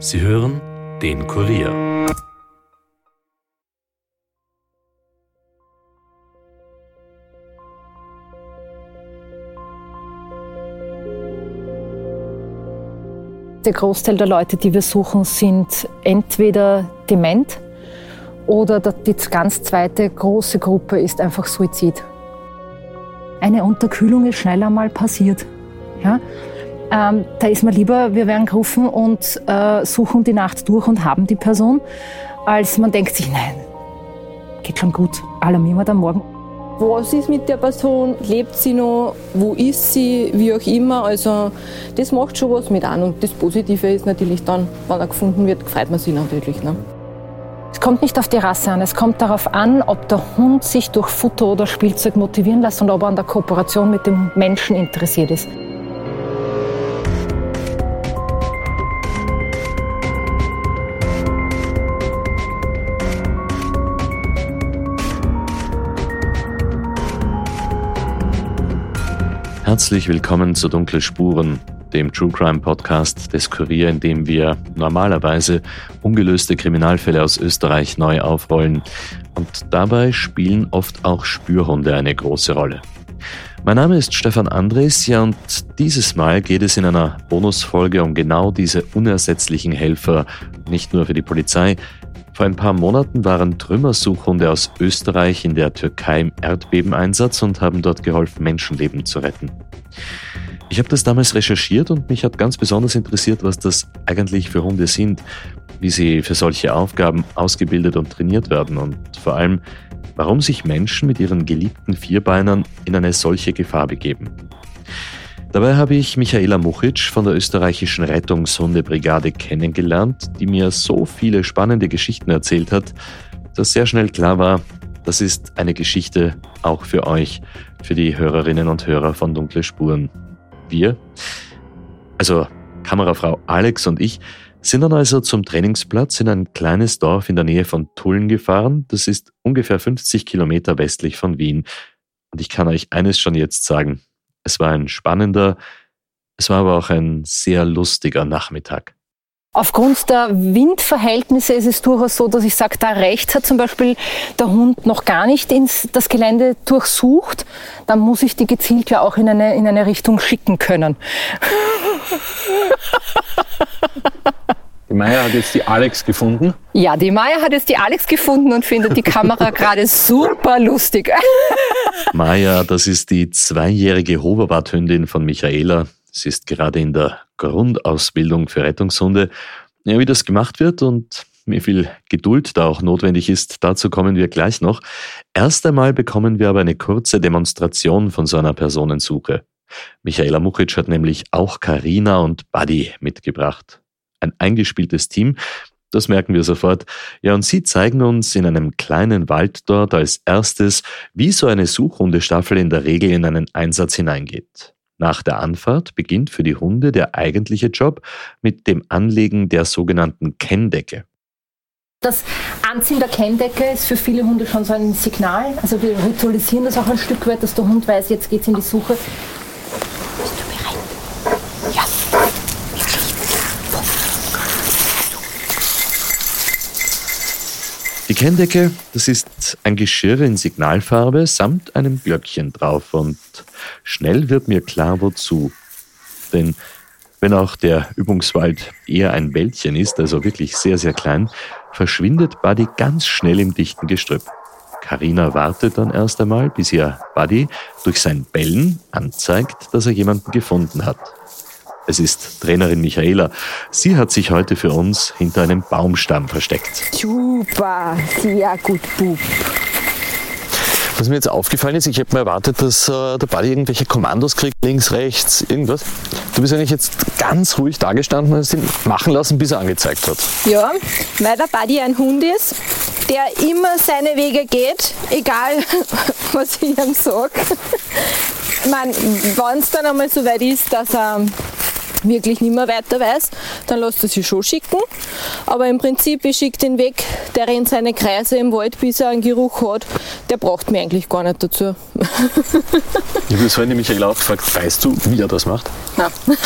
Sie hören den Kurier. Der Großteil der Leute, die wir suchen, sind entweder dement oder die ganz zweite große Gruppe ist einfach Suizid. Eine Unterkühlung ist schneller mal passiert. Ja? Ähm, da ist mir lieber, wir werden gerufen und äh, suchen die Nacht durch und haben die Person, als man denkt sich, nein, geht schon gut, alarmieren wir dann morgen. Was ist mit der Person? Lebt sie noch? Wo ist sie? Wie auch immer. Also das macht schon was mit an. Und das Positive ist natürlich dann, wenn er gefunden wird, freut man sich natürlich. Ne? Es kommt nicht auf die Rasse an. Es kommt darauf an, ob der Hund sich durch Futter oder Spielzeug motivieren lässt und ob er an der Kooperation mit dem Menschen interessiert ist. Herzlich willkommen zu Dunkle Spuren, dem True Crime Podcast des Kurier, in dem wir normalerweise ungelöste Kriminalfälle aus Österreich neu aufrollen. Und dabei spielen oft auch Spürhunde eine große Rolle. Mein Name ist Stefan Andres, ja, und dieses Mal geht es in einer Bonusfolge um genau diese unersetzlichen Helfer, nicht nur für die Polizei, vor ein paar Monaten waren Trümmersuchhunde aus Österreich in der Türkei im Erdbebeneinsatz und haben dort geholfen, Menschenleben zu retten. Ich habe das damals recherchiert und mich hat ganz besonders interessiert, was das eigentlich für Hunde sind, wie sie für solche Aufgaben ausgebildet und trainiert werden und vor allem, warum sich Menschen mit ihren geliebten Vierbeinern in eine solche Gefahr begeben. Dabei habe ich Michaela Muchic von der österreichischen Rettungshundebrigade kennengelernt, die mir so viele spannende Geschichten erzählt hat, dass sehr schnell klar war, das ist eine Geschichte auch für euch, für die Hörerinnen und Hörer von Dunkle Spuren. Wir, also Kamerafrau Alex und ich, sind dann also zum Trainingsplatz in ein kleines Dorf in der Nähe von Tulln gefahren. Das ist ungefähr 50 Kilometer westlich von Wien. Und ich kann euch eines schon jetzt sagen. Es war ein spannender, es war aber auch ein sehr lustiger Nachmittag. Aufgrund der Windverhältnisse ist es durchaus so, dass ich sage, da rechts hat zum Beispiel der Hund noch gar nicht ins, das Gelände durchsucht. Dann muss ich die gezielt ja auch in eine, in eine Richtung schicken können. Die Maya hat jetzt die Alex gefunden. Ja, die Maya hat jetzt die Alex gefunden und findet die Kamera gerade super lustig. Maya, das ist die zweijährige Hoverbarthündin von Michaela. Sie ist gerade in der Grundausbildung für Rettungshunde. Ja, wie das gemacht wird und wie viel Geduld da auch notwendig ist, dazu kommen wir gleich noch. Erst einmal bekommen wir aber eine kurze Demonstration von so einer Personensuche. Michaela Muchic hat nämlich auch Karina und Buddy mitgebracht ein eingespieltes Team. Das merken wir sofort. Ja, und sie zeigen uns in einem kleinen Wald dort als erstes, wie so eine Suchhundestaffel in der Regel in einen Einsatz hineingeht. Nach der Anfahrt beginnt für die Hunde der eigentliche Job mit dem Anlegen der sogenannten Kenndecke. Das Anziehen der Kenndecke ist für viele Hunde schon so ein Signal. Also wir ritualisieren das auch ein Stück weit, dass der Hund weiß, jetzt geht es in die Suche. Die Kenndecke, das ist ein Geschirr in Signalfarbe samt einem Glöckchen drauf und schnell wird mir klar, wozu. Denn wenn auch der Übungswald eher ein Wäldchen ist, also wirklich sehr, sehr klein, verschwindet Buddy ganz schnell im dichten Gestrüpp. Karina wartet dann erst einmal, bis ihr Buddy durch sein Bellen anzeigt, dass er jemanden gefunden hat. Es ist Trainerin Michaela. Sie hat sich heute für uns hinter einem Baumstamm versteckt. Super, sehr gut, Bub. Was mir jetzt aufgefallen ist, ich hätte mir erwartet, dass äh, der Buddy irgendwelche Kommandos kriegt, links, rechts, irgendwas. Du bist eigentlich jetzt ganz ruhig dagestanden und hast ihn machen lassen, bis er angezeigt hat. Ja, weil der Buddy ein Hund ist, der immer seine Wege geht, egal was ich ihm sage. Ich meine, wenn es dann einmal so weit ist, dass er wirklich nicht mehr weiter weiß, dann lässt er sich schon schicken. Aber im Prinzip, ich schicke den weg, der rennt seine Kreise im Wald, bis er einen Geruch hat. Der braucht mir eigentlich gar nicht dazu. ich habe vorhin nämlich auch gefragt, weißt du, wie er das macht? Nein.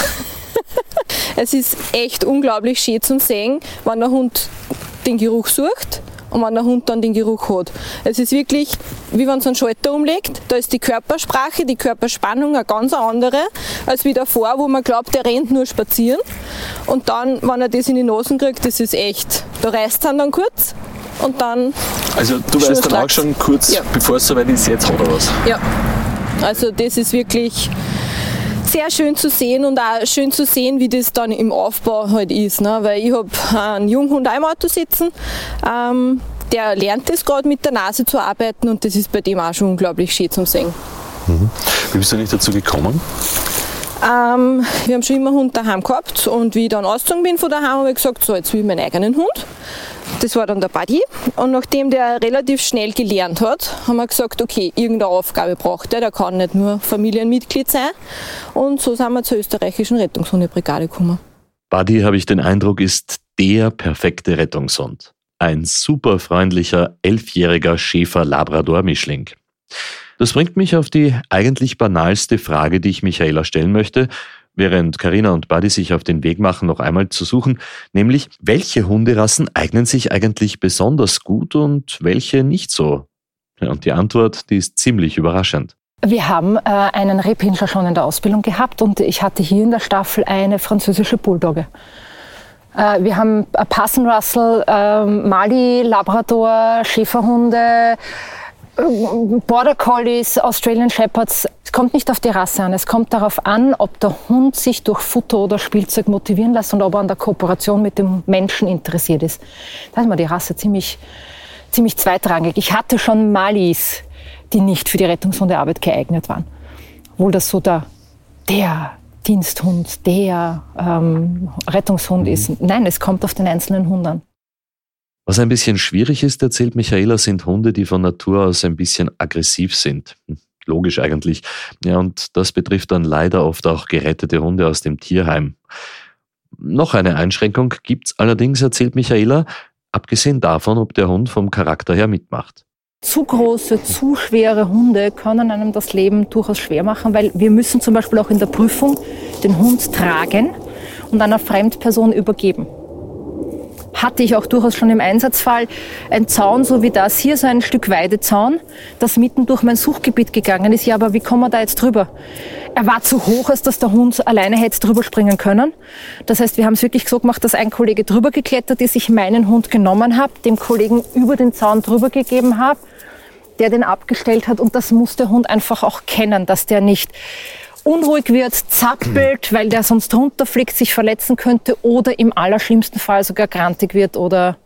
Es ist echt unglaublich schön zu sehen, wenn der Hund den Geruch sucht und wenn der Hund dann den Geruch hat. Es ist wirklich, wie wenn es einen Schalter umlegt, da ist die Körpersprache, die Körperspannung eine ganz andere, als wie davor, wo man glaubt, der rennt nur spazieren. Und dann, wenn er das in die Nasen kriegt, das ist echt, da reißt er dann kurz und dann. Also du weißt dann auch schon kurz, ja. bevor es soweit ist, jetzt hat er was. Ja. Also das ist wirklich sehr schön zu sehen und auch schön zu sehen, wie das dann im Aufbau halt ist. Ne? Weil ich habe einen Junghund auch im Auto sitzen, ähm, der lernt das gerade mit der Nase zu arbeiten und das ist bei dem auch schon unglaublich schön zu sehen. Mhm. Wie bist du nicht dazu gekommen? Ähm, wir haben schon immer einen Hund daheim gehabt und wie ich dann ausgezogen bin von daheim, habe ich gesagt, so jetzt will ich meinen eigenen Hund. Das war dann der Buddy. Und nachdem der relativ schnell gelernt hat, haben wir gesagt, okay, irgendeine Aufgabe braucht er. Der kann nicht nur Familienmitglied sein. Und so sind wir zur österreichischen Rettungshundebrigade gekommen. Buddy, habe ich den Eindruck, ist der perfekte Rettungshund. Ein super freundlicher, elfjähriger Schäfer-Labrador-Mischling. Das bringt mich auf die eigentlich banalste Frage, die ich Michaela stellen möchte während Karina und Buddy sich auf den Weg machen, noch einmal zu suchen, nämlich welche Hunderassen eignen sich eigentlich besonders gut und welche nicht so? Und die Antwort, die ist ziemlich überraschend. Wir haben äh, einen Rehpinscher schon in der Ausbildung gehabt und ich hatte hier in der Staffel eine französische Bulldogge. Äh, wir haben Passen Russell, äh, Mali, Labrador, Schäferhunde, Border Collies, Australian Shepherds, es kommt nicht auf die Rasse an. Es kommt darauf an, ob der Hund sich durch Futter oder Spielzeug motivieren lässt und ob er an der Kooperation mit dem Menschen interessiert ist. Da ist mir die Rasse ziemlich, ziemlich zweitrangig. Ich hatte schon Malis, die nicht für die Rettungshundearbeit geeignet waren. Obwohl das so der, der Diensthund, der ähm, Rettungshund mhm. ist. Nein, es kommt auf den einzelnen Hund an. Was ein bisschen schwierig ist, erzählt Michaela, sind Hunde, die von Natur aus ein bisschen aggressiv sind. Hm, logisch eigentlich. Ja, und das betrifft dann leider oft auch gerettete Hunde aus dem Tierheim. Noch eine Einschränkung gibt's allerdings, erzählt Michaela, abgesehen davon, ob der Hund vom Charakter her mitmacht. Zu große, zu schwere Hunde können einem das Leben durchaus schwer machen, weil wir müssen zum Beispiel auch in der Prüfung den Hund tragen und einer Fremdperson übergeben hatte ich auch durchaus schon im Einsatzfall ein Zaun, so wie das hier, so ein Stück Weidezaun, das mitten durch mein Suchgebiet gegangen ist. Ja, aber wie kommen wir da jetzt drüber? Er war zu hoch, als dass der Hund alleine hätte drüber springen können. Das heißt, wir haben es wirklich so gemacht, dass ein Kollege drüber geklettert ist, ich meinen Hund genommen habe, dem Kollegen über den Zaun drüber gegeben habe, der den abgestellt hat und das muss der Hund einfach auch kennen, dass der nicht unruhig wird, zappelt, weil der sonst runterfliegt, sich verletzen könnte oder im allerschlimmsten Fall sogar grantig wird oder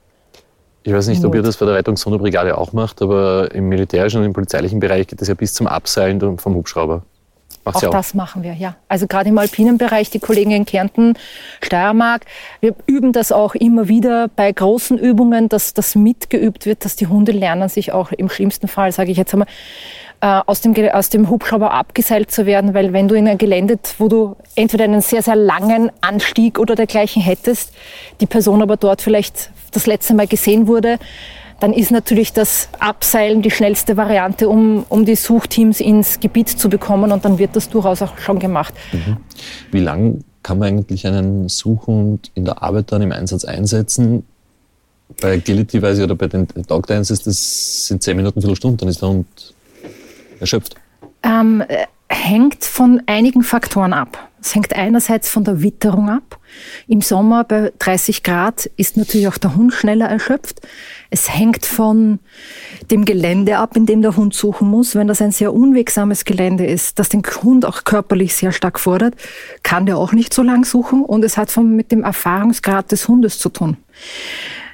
ich weiß nicht, ob ihr das bei der Rettungshundebrigade auch macht, aber im militärischen und im polizeilichen Bereich geht das ja bis zum Abseilen vom Hubschrauber. Macht's auch, auch das machen wir, ja. Also gerade im alpinen Bereich, die Kollegen in Kärnten, Steiermark, wir üben das auch immer wieder bei großen Übungen, dass das mitgeübt wird, dass die Hunde lernen sich auch im schlimmsten Fall, sage ich jetzt einmal, äh, aus, dem, aus dem Hubschrauber abgeseilt zu werden, weil wenn du in ein Gelände, wo du entweder einen sehr, sehr langen Anstieg oder dergleichen hättest, die Person aber dort vielleicht das letzte Mal gesehen wurde, dann ist natürlich das Abseilen die schnellste Variante, um, um die Suchteams ins Gebiet zu bekommen und dann wird das durchaus auch schon gemacht. Mhm. Wie lang kann man eigentlich einen Suchhund in der Arbeit dann im Einsatz einsetzen? Bei Agility weiß oder bei den Dog Dances, das sind zehn Minuten, Viertelstunde, dann ist der Hund erschöpft? Ähm, hängt von einigen Faktoren ab. Es hängt einerseits von der Witterung ab. Im Sommer bei 30 Grad ist natürlich auch der Hund schneller erschöpft. Es hängt von dem Gelände ab, in dem der Hund suchen muss. Wenn das ein sehr unwegsames Gelände ist, das den Hund auch körperlich sehr stark fordert, kann der auch nicht so lang suchen. Und es hat von, mit dem Erfahrungsgrad des Hundes zu tun.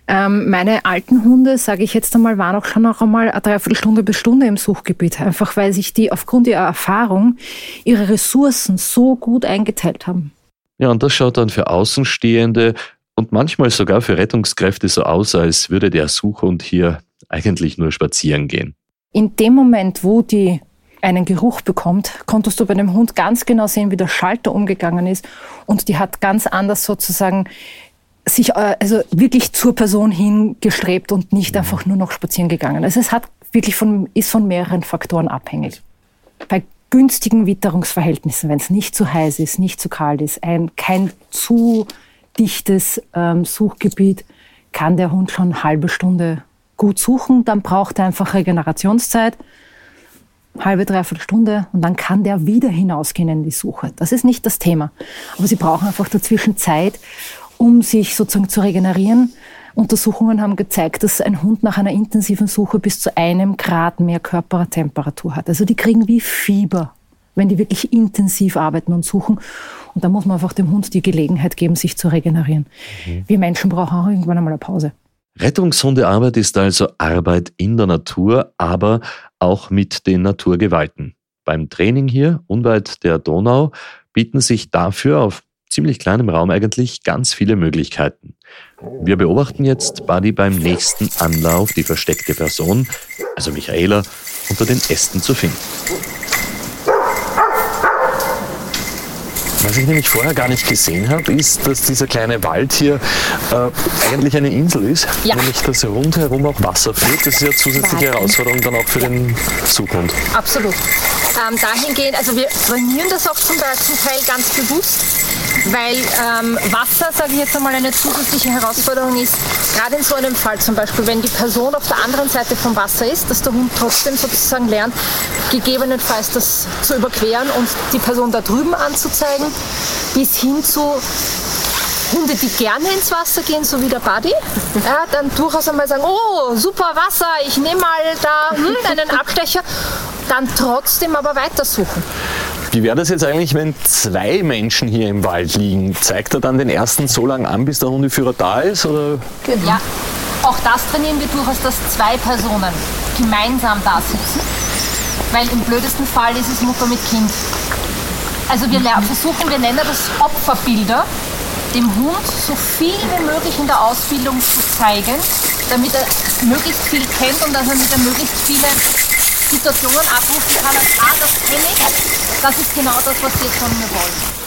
Ähm, meine alten Hunde, sage ich jetzt einmal, waren auch schon noch einmal eine Dreiviertelstunde bis Stunde im Suchgebiet, einfach weil sich die aufgrund ihrer Erfahrung ihre Ressourcen so gut eingeteilt haben. Ja, und das schaut dann für Außenstehende und manchmal sogar für Rettungskräfte so aus, als würde der Suchhund hier eigentlich nur spazieren gehen. In dem Moment, wo die einen Geruch bekommt, konntest du bei dem Hund ganz genau sehen, wie der Schalter umgegangen ist. Und die hat ganz anders sozusagen sich äh, also wirklich zur Person hingestrebt und nicht einfach nur noch spazieren gegangen. Also es hat wirklich von, ist von mehreren Faktoren abhängig. Bei günstigen Witterungsverhältnissen, wenn es nicht zu heiß ist, nicht zu kalt ist, ein, kein zu dichtes ähm, Suchgebiet, kann der Hund schon eine halbe Stunde gut suchen. Dann braucht er einfach Regenerationszeit, halbe, dreiviertel Stunde und dann kann der wieder hinausgehen in die Suche. Das ist nicht das Thema. Aber sie brauchen einfach dazwischen Zeit, um sich sozusagen zu regenerieren. Untersuchungen haben gezeigt, dass ein Hund nach einer intensiven Suche bis zu einem Grad mehr Körpertemperatur hat. Also die kriegen wie Fieber, wenn die wirklich intensiv arbeiten und suchen. Und da muss man einfach dem Hund die Gelegenheit geben, sich zu regenerieren. Mhm. Wir Menschen brauchen auch irgendwann einmal eine Pause. Rettungshundearbeit ist also Arbeit in der Natur, aber auch mit den Naturgewalten. Beim Training hier, unweit der Donau, bieten sich dafür auf ziemlich kleinem Raum eigentlich ganz viele Möglichkeiten. Wir beobachten jetzt Buddy beim nächsten Anlauf, die versteckte Person, also Michaela, unter den Ästen zu finden. Was ich nämlich vorher gar nicht gesehen habe, ist, dass dieser kleine Wald hier äh, eigentlich eine Insel ist, ja. nämlich dass rundherum auch Wasser führt. Das ist ja zusätzliche Herausforderung dann auch für ja. den Zughund. Absolut. Ähm, dahingehend, also wir trainieren das auch zum Teil ganz bewusst weil ähm, Wasser, sage ich jetzt einmal, eine zusätzliche Herausforderung ist, gerade in so einem Fall zum Beispiel, wenn die Person auf der anderen Seite vom Wasser ist, dass der Hund trotzdem sozusagen lernt, gegebenenfalls das zu überqueren und die Person da drüben anzuzeigen, bis hin zu Hunde, die gerne ins Wasser gehen, so wie der Buddy, ja, dann durchaus einmal sagen, oh, super Wasser, ich nehme mal da hm, einen Abstecher, dann trotzdem aber weitersuchen. Wie wäre das jetzt eigentlich, wenn zwei Menschen hier im Wald liegen? Zeigt er dann den ersten so lange an, bis der Hundeführer da ist? Oder? Genau. Ja, auch das trainieren wir durchaus, dass zwei Personen gemeinsam da sitzen. Weil im blödesten Fall ist es Mutter mit Kind. Also wir versuchen, wir nennen das Opferbilder, dem Hund so viel wie möglich in der Ausbildung zu zeigen, damit er möglichst viel kennt und dass er mit möglichst viele Situationen abrufen kann, als, ah, das kenne ich, das ist genau das, was Sie jetzt von mir wollen.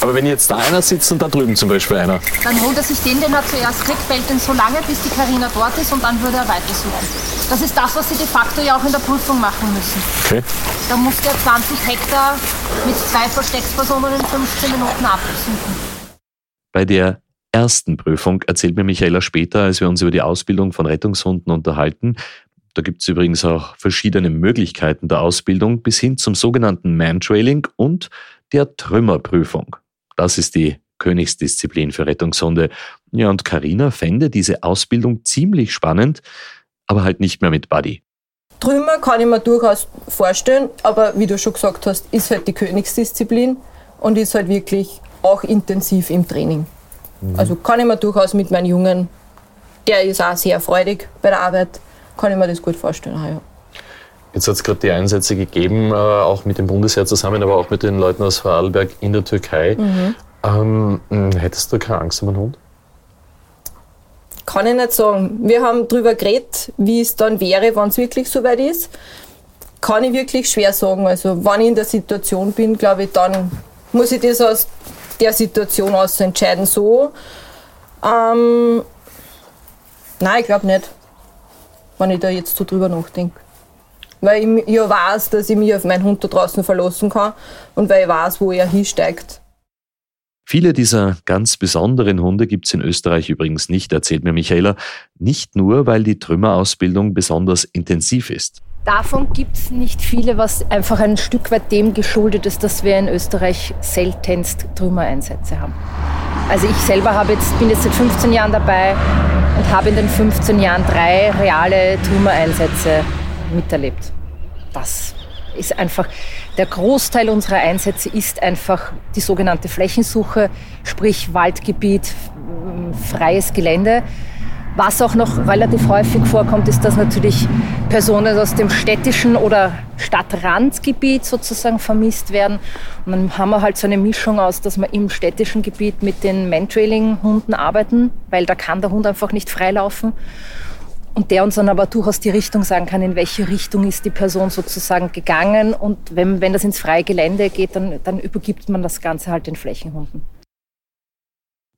Aber wenn jetzt da einer sitzt und da drüben zum Beispiel einer. Dann holt er sich den, den er zuerst kriegt, fällt den so lange, bis die Karina dort ist und dann würde er weitersuchen. Das ist das, was Sie de facto ja auch in der Prüfung machen müssen. Okay. Da muss der 20 Hektar mit zwei Versteckspersonen in 15 Minuten absuchen. Bei der ersten Prüfung erzählt mir Michaela später, als wir uns über die Ausbildung von Rettungshunden unterhalten, da gibt es übrigens auch verschiedene Möglichkeiten der Ausbildung bis hin zum sogenannten Mantrailing und der Trümmerprüfung. Das ist die Königsdisziplin für Rettungshunde. Ja, und Karina fände diese Ausbildung ziemlich spannend, aber halt nicht mehr mit Buddy. Trümmer kann ich mir durchaus vorstellen, aber wie du schon gesagt hast, ist halt die Königsdisziplin und ist halt wirklich auch intensiv im Training. Mhm. Also kann ich mir durchaus mit meinen Jungen, der ist auch sehr freudig bei der Arbeit, kann ich mir das gut vorstellen. Ja. Jetzt hat es gerade die Einsätze gegeben, äh, auch mit dem Bundesheer zusammen, aber auch mit den Leuten aus Vorarlberg in der Türkei. Mhm. Ähm, hm, hättest du keine Angst um einen Hund? Kann ich nicht sagen. Wir haben darüber geredet, wie es dann wäre, wenn es wirklich so weit ist. Kann ich wirklich schwer sagen. Also, wenn ich in der Situation bin, glaube ich, dann muss ich das aus der Situation aus entscheiden. So. Ähm, nein, ich glaube nicht wenn ich da jetzt so drüber nachdenke. Weil ich ja weiß, dass ich mich auf meinen Hund da draußen verlassen kann und weil ich weiß, wo er hinsteigt. Viele dieser ganz besonderen Hunde gibt es in Österreich übrigens nicht, erzählt mir Michaela. Nicht nur, weil die Trümmerausbildung besonders intensiv ist. Davon gibt es nicht viele, was einfach ein Stück weit dem geschuldet ist, dass wir in Österreich seltenst Trümmereinsätze haben. Also ich selber habe jetzt, bin jetzt seit 15 Jahren dabei und habe in den 15 Jahren drei reale Trümmereinsätze miterlebt. Das ist einfach, der Großteil unserer Einsätze ist einfach die sogenannte Flächensuche, sprich Waldgebiet, freies Gelände. Was auch noch relativ häufig vorkommt, ist, dass natürlich Personen aus dem städtischen oder Stadtrandgebiet sozusagen vermisst werden. Und dann haben wir halt so eine Mischung aus, dass wir im städtischen Gebiet mit den Mantrailing-Hunden arbeiten, weil da kann der Hund einfach nicht freilaufen. Und der uns dann aber durchaus die Richtung sagen kann, in welche Richtung ist die Person sozusagen gegangen. Und wenn, wenn das ins freie Gelände geht, dann, dann übergibt man das Ganze halt den Flächenhunden.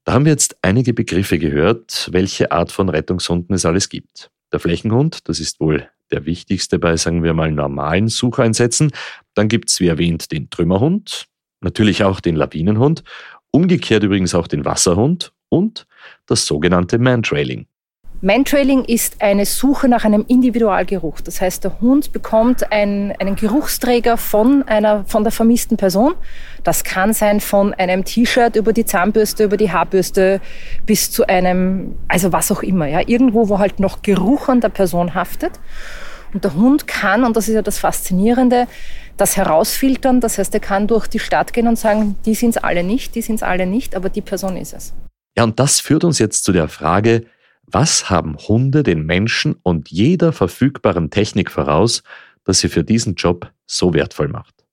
Da haben wir jetzt einige Begriffe gehört, welche Art von Rettungshunden es alles gibt. Der Flächenhund, das ist wohl der wichtigste bei, sagen wir mal, normalen Sucheinsätzen. Dann gibt es, wie erwähnt, den Trümmerhund, natürlich auch den Lawinenhund, umgekehrt übrigens auch den Wasserhund und das sogenannte Mantrailing. Mantrailing ist eine Suche nach einem Individualgeruch. Das heißt, der Hund bekommt ein, einen Geruchsträger von, einer, von der vermissten Person. Das kann sein von einem T-Shirt über die Zahnbürste, über die Haarbürste bis zu einem, also was auch immer. Ja. Irgendwo, wo halt noch Geruch an der Person haftet. Und der Hund kann, und das ist ja das Faszinierende, das herausfiltern. Das heißt, er kann durch die Stadt gehen und sagen, die sind es alle nicht, die sind es alle nicht, aber die Person ist es. Ja, und das führt uns jetzt zu der Frage, was haben Hunde den Menschen und jeder verfügbaren Technik voraus, dass sie für diesen Job so wertvoll macht?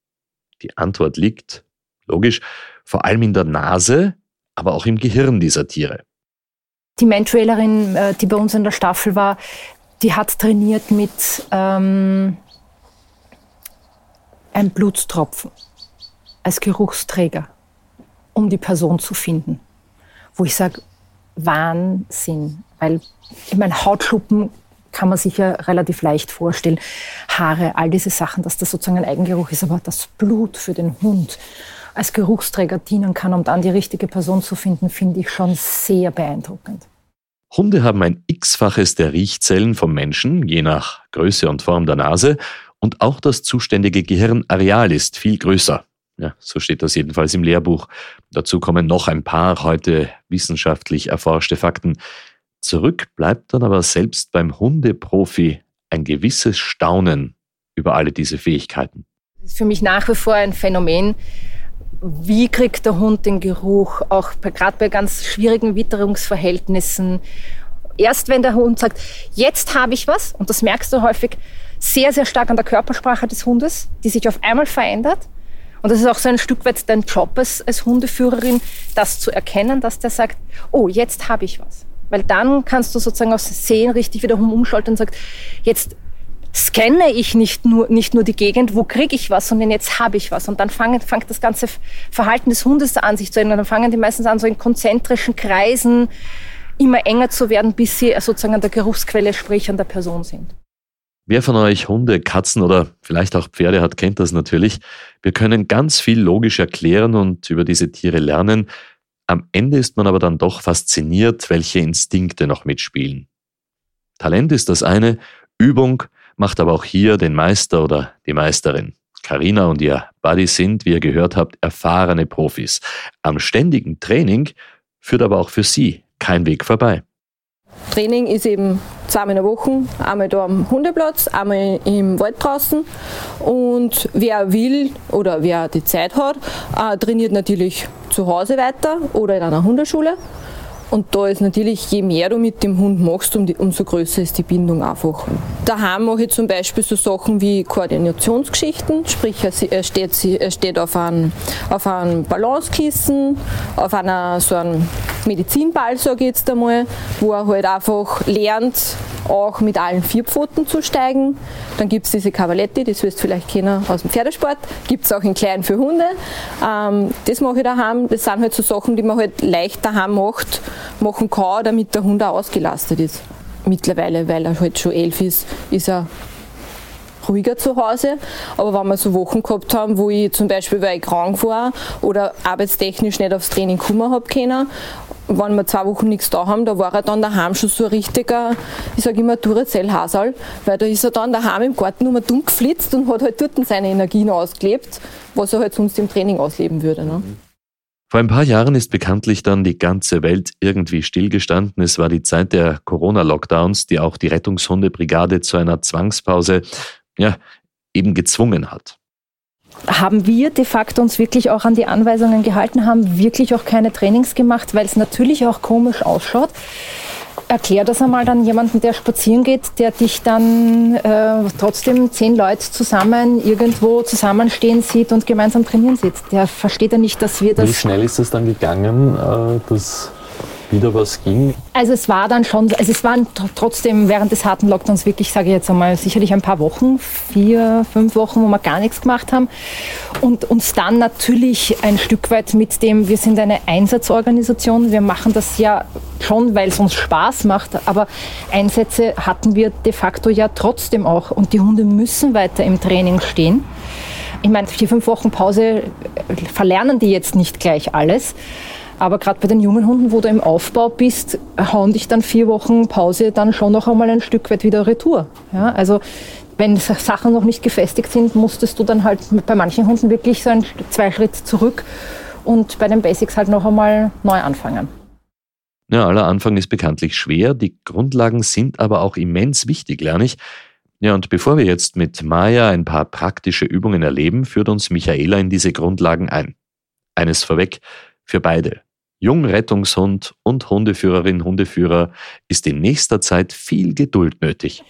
Die Antwort liegt, logisch, vor allem in der Nase, aber auch im Gehirn dieser Tiere. Die Mantrailerin, äh, die bei uns in der Staffel war, die hat trainiert mit ähm, einem Blutstropfen als Geruchsträger, um die Person zu finden. Wo ich sage, Wahnsinn. Weil, ich meine, Hautschuppen kann man sich ja relativ leicht vorstellen. Haare, all diese Sachen, dass das sozusagen ein Eigengeruch ist. Aber das Blut für den Hund als Geruchsträger dienen kann, um dann die richtige Person zu finden, finde ich schon sehr beeindruckend. Hunde haben ein x-faches der Riechzellen vom Menschen, je nach Größe und Form der Nase, und auch das zuständige Gehirnareal ist viel größer. Ja, so steht das jedenfalls im Lehrbuch. Dazu kommen noch ein paar heute wissenschaftlich erforschte Fakten. Zurück bleibt dann aber selbst beim Hundeprofi ein gewisses Staunen über alle diese Fähigkeiten. Das ist für mich nach wie vor ein Phänomen. Wie kriegt der Hund den Geruch, auch gerade bei ganz schwierigen Witterungsverhältnissen? Erst wenn der Hund sagt, jetzt habe ich was, und das merkst du häufig sehr, sehr stark an der Körpersprache des Hundes, die sich auf einmal verändert. Und das ist auch so ein Stück weit dein Job als, als Hundeführerin, das zu erkennen, dass der sagt, oh, jetzt habe ich was. Weil dann kannst du sozusagen auch sehen, richtig wieder umschalten und sagt, jetzt scanne ich nicht nur, nicht nur die Gegend, wo kriege ich was, sondern jetzt habe ich was. Und dann fängt, fängt das ganze Verhalten des Hundes an sich zu ändern. Dann fangen die meistens an, so in konzentrischen Kreisen immer enger zu werden, bis sie sozusagen an der Geruchsquelle, sprich an der Person sind. Wer von euch Hunde, Katzen oder vielleicht auch Pferde hat, kennt das natürlich. Wir können ganz viel logisch erklären und über diese Tiere lernen. Am Ende ist man aber dann doch fasziniert, welche Instinkte noch mitspielen. Talent ist das eine, Übung macht aber auch hier den Meister oder die Meisterin. Karina und ihr Buddy sind, wie ihr gehört habt, erfahrene Profis. Am ständigen Training führt aber auch für sie kein Weg vorbei. Training ist eben zweimal in der Woche, einmal da am Hundeplatz, einmal im Wald draußen. Und wer will oder wer die Zeit hat, äh, trainiert natürlich zu Hause weiter oder in einer Hundeschule. Und da ist natürlich, je mehr du mit dem Hund machst, umso größer ist die Bindung einfach. Daheim mache ich zum Beispiel so Sachen wie Koordinationsgeschichten, sprich er steht, er steht auf, einem, auf einem Balancekissen, auf einer so einem Medizinball, sage ich jetzt einmal, wo er halt einfach lernt, auch mit allen vier Pfoten zu steigen. Dann gibt es diese Cavaletti, das wirst vielleicht kennen aus dem Pferdesport. Gibt es auch in klein für Hunde. Ähm, das mache ich daheim. Das sind halt so Sachen, die man halt leicht daheim macht, machen kann, damit der Hund auch ausgelastet ist. Mittlerweile, weil er halt schon elf ist, ist er ruhiger zu Hause. Aber wenn wir so Wochen gehabt haben, wo ich zum Beispiel, weil ich krank war oder arbeitstechnisch nicht aufs Training kommen habe können, wenn wir zwei Wochen nichts da haben, da war er dann daheim schon so ein richtiger, ich sage immer Duracell-Hasal, weil da ist er dann daheim im Garten nur dumm geflitzt und hat halt dort seine Energien ausgelebt, was er halt sonst im Training ausleben würde. Ne? Vor ein paar Jahren ist bekanntlich dann die ganze Welt irgendwie stillgestanden. Es war die Zeit der Corona-Lockdowns, die auch die Rettungshundebrigade zu einer Zwangspause ja, eben gezwungen hat. Haben wir de facto uns wirklich auch an die Anweisungen gehalten, haben wirklich auch keine Trainings gemacht, weil es natürlich auch komisch ausschaut. Erklär das einmal dann jemanden, der spazieren geht, der dich dann äh, trotzdem zehn Leute zusammen irgendwo zusammenstehen sieht und gemeinsam trainieren sieht. Der versteht ja nicht, dass wir das. Wie schnell ist das dann gegangen, äh, dass wieder was ging? Also es war dann schon, also es waren trotzdem während des harten Lockdowns wirklich, sage ich jetzt einmal, sicherlich ein paar Wochen, vier, fünf Wochen, wo wir gar nichts gemacht haben. Und uns dann natürlich ein Stück weit mit dem, wir sind eine Einsatzorganisation, wir machen das ja schon, weil es uns Spaß macht, aber Einsätze hatten wir de facto ja trotzdem auch. Und die Hunde müssen weiter im Training stehen. Ich meine, vier, fünf Wochen Pause verlernen die jetzt nicht gleich alles. Aber gerade bei den jungen Hunden, wo du im Aufbau bist, hauen dich dann vier Wochen Pause dann schon noch einmal ein Stück weit wieder retour. Ja, also wenn Sachen noch nicht gefestigt sind, musstest du dann halt bei manchen Hunden wirklich so ein zwei Schritt zurück und bei den Basics halt noch einmal neu anfangen. Ja, aller Anfang ist bekanntlich schwer, die Grundlagen sind aber auch immens wichtig, lerne ich. Ja, und bevor wir jetzt mit Maya ein paar praktische Übungen erleben, führt uns Michaela in diese Grundlagen ein. Eines vorweg, für beide. Jungrettungshund und Hundeführerin, Hundeführer ist in nächster Zeit viel Geduld nötig.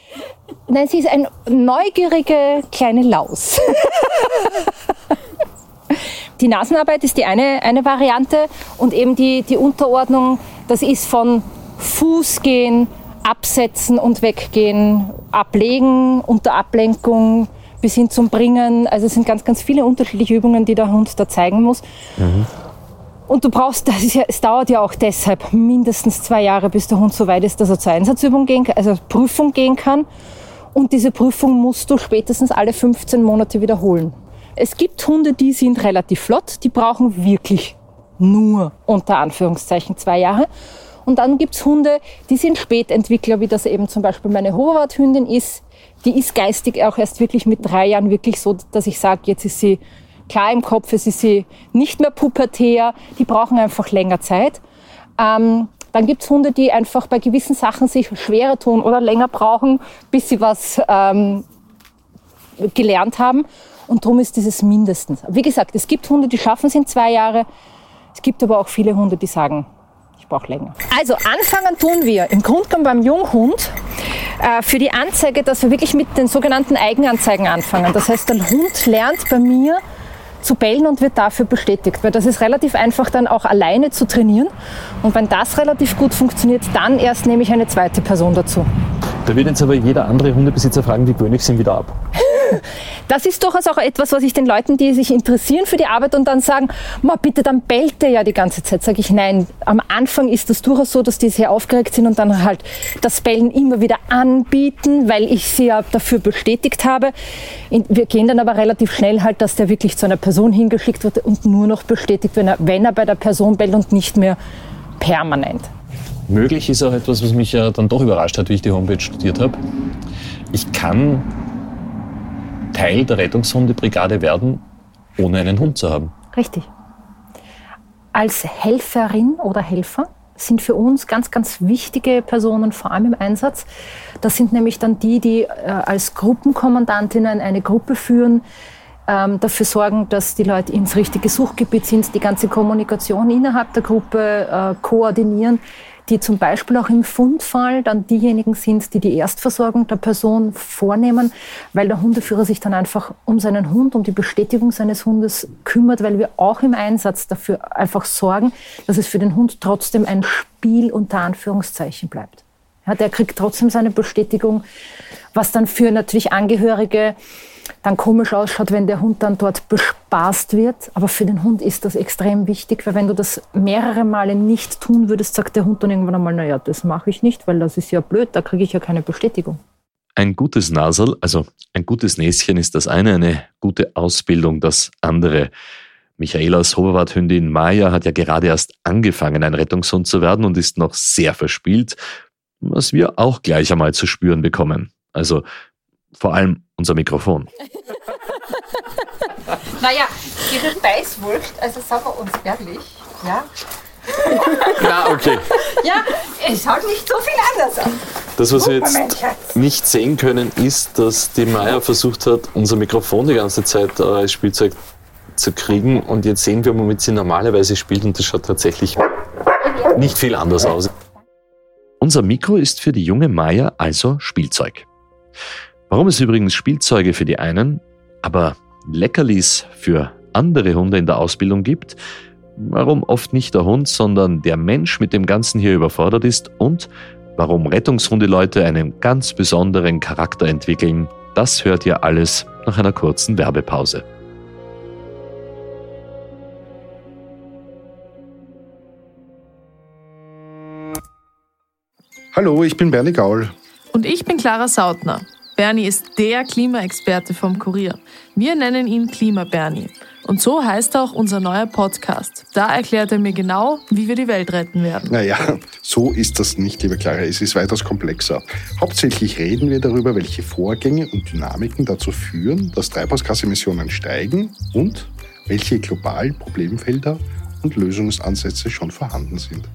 Nein, sie ist eine neugierige kleine Laus. die Nasenarbeit ist die eine, eine Variante und eben die, die Unterordnung, das ist von Fußgehen, Absetzen und Weggehen, Ablegen, unter Ablenkung bis hin zum Bringen. Also es sind ganz, ganz viele unterschiedliche Übungen, die der Hund da zeigen muss. Mhm. Und du brauchst, ja, es dauert ja auch deshalb mindestens zwei Jahre, bis der Hund so weit ist, dass er zur Einsatzübung gehen kann, also Prüfung gehen kann. Und diese Prüfung musst du spätestens alle 15 Monate wiederholen. Es gibt Hunde, die sind relativ flott, die brauchen wirklich nur unter Anführungszeichen zwei Jahre. Und dann gibt's Hunde, die sind Spätentwickler, wie das eben zum Beispiel meine Hoverwart-Hündin ist. Die ist geistig auch erst wirklich mit drei Jahren wirklich so, dass ich sage, jetzt ist sie klar im Kopf, es ist sie nicht mehr pubertär, die brauchen einfach länger Zeit. Ähm, dann gibt es Hunde, die einfach bei gewissen Sachen sich schwerer tun oder länger brauchen, bis sie was ähm, gelernt haben. Und darum ist dieses mindestens. Wie gesagt, es gibt Hunde, die schaffen es in zwei Jahre. Es gibt aber auch viele Hunde, die sagen, ich brauche länger. Also anfangen tun wir im Grunde beim Junghund äh, für die Anzeige, dass wir wirklich mit den sogenannten Eigenanzeigen anfangen. Das heißt, der Hund lernt bei mir zu bellen und wird dafür bestätigt. Weil das ist relativ einfach dann auch alleine zu trainieren. Und wenn das relativ gut funktioniert, dann erst nehme ich eine zweite Person dazu. Da wird jetzt aber jeder andere Hundebesitzer fragen, wie gewöhne ich sie wieder ab? Das ist durchaus auch etwas, was ich den Leuten, die sich interessieren für die Arbeit und dann sagen, ma bitte, dann bellt der ja die ganze Zeit. Sage ich, nein, am Anfang ist das durchaus so, dass die sehr aufgeregt sind und dann halt das Bellen immer wieder anbieten, weil ich sie ja dafür bestätigt habe. Wir gehen dann aber relativ schnell halt, dass der wirklich zu einer Person hingeschickt wird und nur noch bestätigt, wenn er, wenn er bei der Person bellt und nicht mehr permanent. Möglich ist auch etwas, was mich ja dann doch überrascht hat, wie ich die Homepage studiert habe. Ich kann Teil der Rettungshundebrigade werden, ohne einen Hund zu haben. Richtig. Als Helferin oder Helfer sind für uns ganz, ganz wichtige Personen, vor allem im Einsatz. Das sind nämlich dann die, die äh, als Gruppenkommandantinnen eine Gruppe führen, ähm, dafür sorgen, dass die Leute ins richtige Suchgebiet sind, die ganze Kommunikation innerhalb der Gruppe äh, koordinieren die zum Beispiel auch im Fundfall dann diejenigen sind, die die Erstversorgung der Person vornehmen, weil der Hundeführer sich dann einfach um seinen Hund, um die Bestätigung seines Hundes kümmert, weil wir auch im Einsatz dafür einfach sorgen, dass es für den Hund trotzdem ein Spiel unter Anführungszeichen bleibt. Ja, der kriegt trotzdem seine Bestätigung, was dann für natürlich Angehörige dann komisch ausschaut, wenn der Hund dann dort bespaßt wird. Aber für den Hund ist das extrem wichtig, weil wenn du das mehrere Male nicht tun würdest, sagt der Hund dann irgendwann einmal, naja, das mache ich nicht, weil das ist ja blöd, da kriege ich ja keine Bestätigung. Ein gutes Nasel, also ein gutes Näschen ist das eine, eine gute Ausbildung das andere. Michaelas Hoverwart-Hündin Maya hat ja gerade erst angefangen, ein Rettungshund zu werden und ist noch sehr verspielt, was wir auch gleich einmal zu spüren bekommen. Also vor allem unser Mikrofon. naja, ihre Beißwurst, also sagen wir uns ehrlich, ja. Ja, okay. ja, es schaut nicht so viel anders aus. Das, was wir jetzt nicht sehen können, ist, dass die Maya versucht hat, unser Mikrofon die ganze Zeit äh, als Spielzeug zu kriegen. Und jetzt sehen wir, womit sie normalerweise spielt. Und das schaut tatsächlich nicht viel anders aus. Unser Mikro ist für die junge Maya also Spielzeug. Warum es übrigens Spielzeuge für die einen, aber Leckerlis für andere Hunde in der Ausbildung gibt, warum oft nicht der Hund, sondern der Mensch mit dem Ganzen hier überfordert ist und warum Rettungshundeleute einen ganz besonderen Charakter entwickeln, das hört ihr alles nach einer kurzen Werbepause. Hallo, ich bin Bernie Gaul. Und ich bin Clara Sautner. Bernie ist der Klimaexperte vom Kurier. Wir nennen ihn Klima Bernie. Und so heißt auch unser neuer Podcast. Da erklärt er mir genau, wie wir die Welt retten werden. Naja, so ist das nicht, liebe Clara. Es ist weitaus komplexer. Hauptsächlich reden wir darüber, welche Vorgänge und Dynamiken dazu führen, dass Treibhausgasemissionen steigen und welche globalen Problemfelder und Lösungsansätze schon vorhanden sind.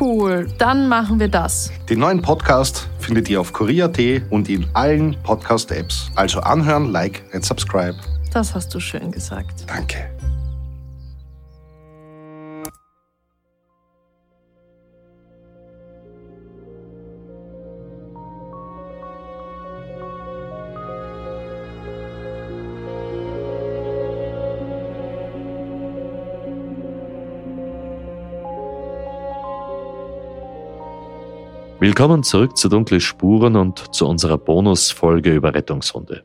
Cool, dann machen wir das. Den neuen Podcast findet ihr auf Korea.at und in allen Podcast-Apps. Also anhören, like und subscribe. Das hast du schön gesagt. Danke. Willkommen zurück zu Dunkle Spuren und zu unserer Bonusfolge über Rettungshunde.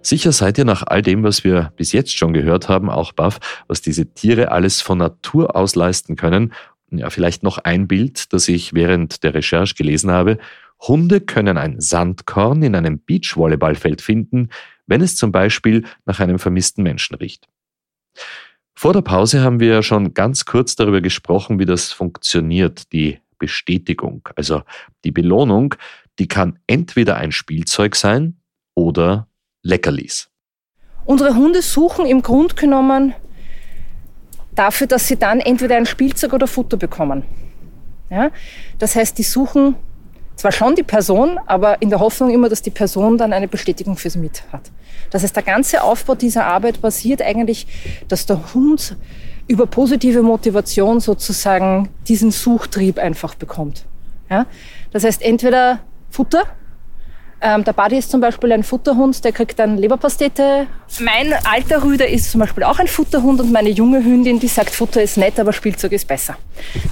Sicher seid ihr nach all dem, was wir bis jetzt schon gehört haben, auch baff, was diese Tiere alles von Natur aus leisten können. Ja, vielleicht noch ein Bild, das ich während der Recherche gelesen habe. Hunde können ein Sandkorn in einem Beachvolleyballfeld finden, wenn es zum Beispiel nach einem vermissten Menschen riecht. Vor der Pause haben wir schon ganz kurz darüber gesprochen, wie das funktioniert, die Bestätigung. Also die Belohnung, die kann entweder ein Spielzeug sein oder Leckerlis. Unsere Hunde suchen im Grunde genommen dafür, dass sie dann entweder ein Spielzeug oder Futter bekommen. Ja? Das heißt, die suchen zwar schon die Person, aber in der Hoffnung immer, dass die Person dann eine Bestätigung für sie mit hat. Das heißt, der ganze Aufbau dieser Arbeit basiert eigentlich, dass der Hund über positive Motivation sozusagen diesen Suchtrieb einfach bekommt. Ja? Das heißt, entweder Futter, ähm, der Buddy ist zum Beispiel ein Futterhund, der kriegt dann Leberpastete. Mein alter Rüder ist zum Beispiel auch ein Futterhund und meine junge Hündin, die sagt, Futter ist nett, aber Spielzeug ist besser.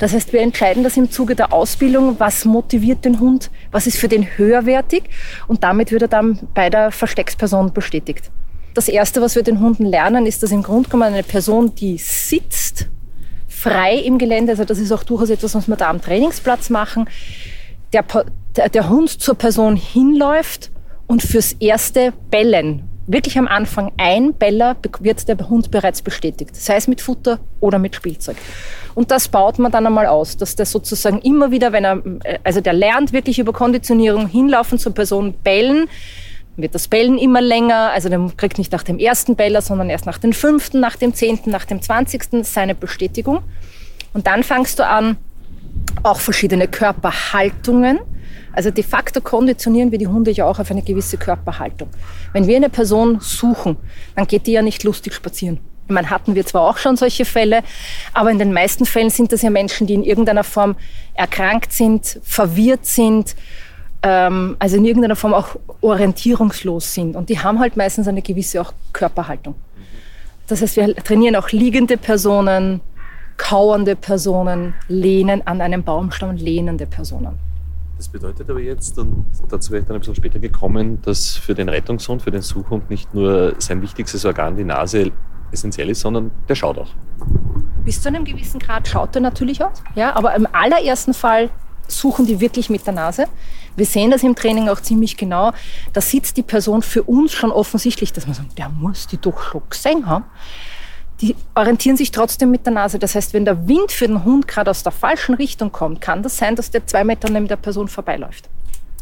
Das heißt, wir entscheiden das im Zuge der Ausbildung, was motiviert den Hund, was ist für den höherwertig und damit wird er dann bei der Verstecksperson bestätigt. Das Erste, was wir den Hunden lernen, ist, dass im Grunde genommen eine Person, die sitzt, frei im Gelände, also das ist auch durchaus etwas, was wir da am Trainingsplatz machen, der, der, der Hund zur Person hinläuft und fürs erste Bellen, wirklich am Anfang ein Beller, wird der Hund bereits bestätigt, sei es mit Futter oder mit Spielzeug. Und das baut man dann einmal aus, dass der sozusagen immer wieder, wenn er, also der lernt wirklich über Konditionierung hinlaufen zur Person bellen, wird das Bellen immer länger. Also der kriegt nicht nach dem ersten Beller, sondern erst nach dem fünften, nach dem zehnten, nach dem zwanzigsten seine Bestätigung. Und dann fangst du an, auch verschiedene Körperhaltungen. Also de facto konditionieren wir die Hunde ja auch auf eine gewisse Körperhaltung. Wenn wir eine Person suchen, dann geht die ja nicht lustig spazieren. Ich meine, hatten wir zwar auch schon solche Fälle, aber in den meisten Fällen sind das ja Menschen, die in irgendeiner Form erkrankt sind, verwirrt sind ähm, also in irgendeiner Form auch orientierungslos sind. Und die haben halt meistens eine gewisse auch Körperhaltung. Das heißt, wir trainieren auch liegende Personen, kauernde Personen, lehnen an einem Baumstamm, lehnende Personen. Das bedeutet aber jetzt, und dazu wäre ich dann ein bisschen später gekommen, dass für den Rettungshund, für den Suchhund nicht nur sein wichtigstes Organ, die Nase, essentiell ist, sondern der schaut auch. Bis zu einem gewissen Grad schaut er natürlich aus, ja, aber im allerersten Fall suchen die wirklich mit der Nase. Wir sehen das im Training auch ziemlich genau. Da sitzt die Person für uns schon offensichtlich, dass man sagt, der muss die doch schon gesehen haben. Die orientieren sich trotzdem mit der Nase. Das heißt, wenn der Wind für den Hund gerade aus der falschen Richtung kommt, kann das sein, dass der zwei Meter neben der Person vorbeiläuft.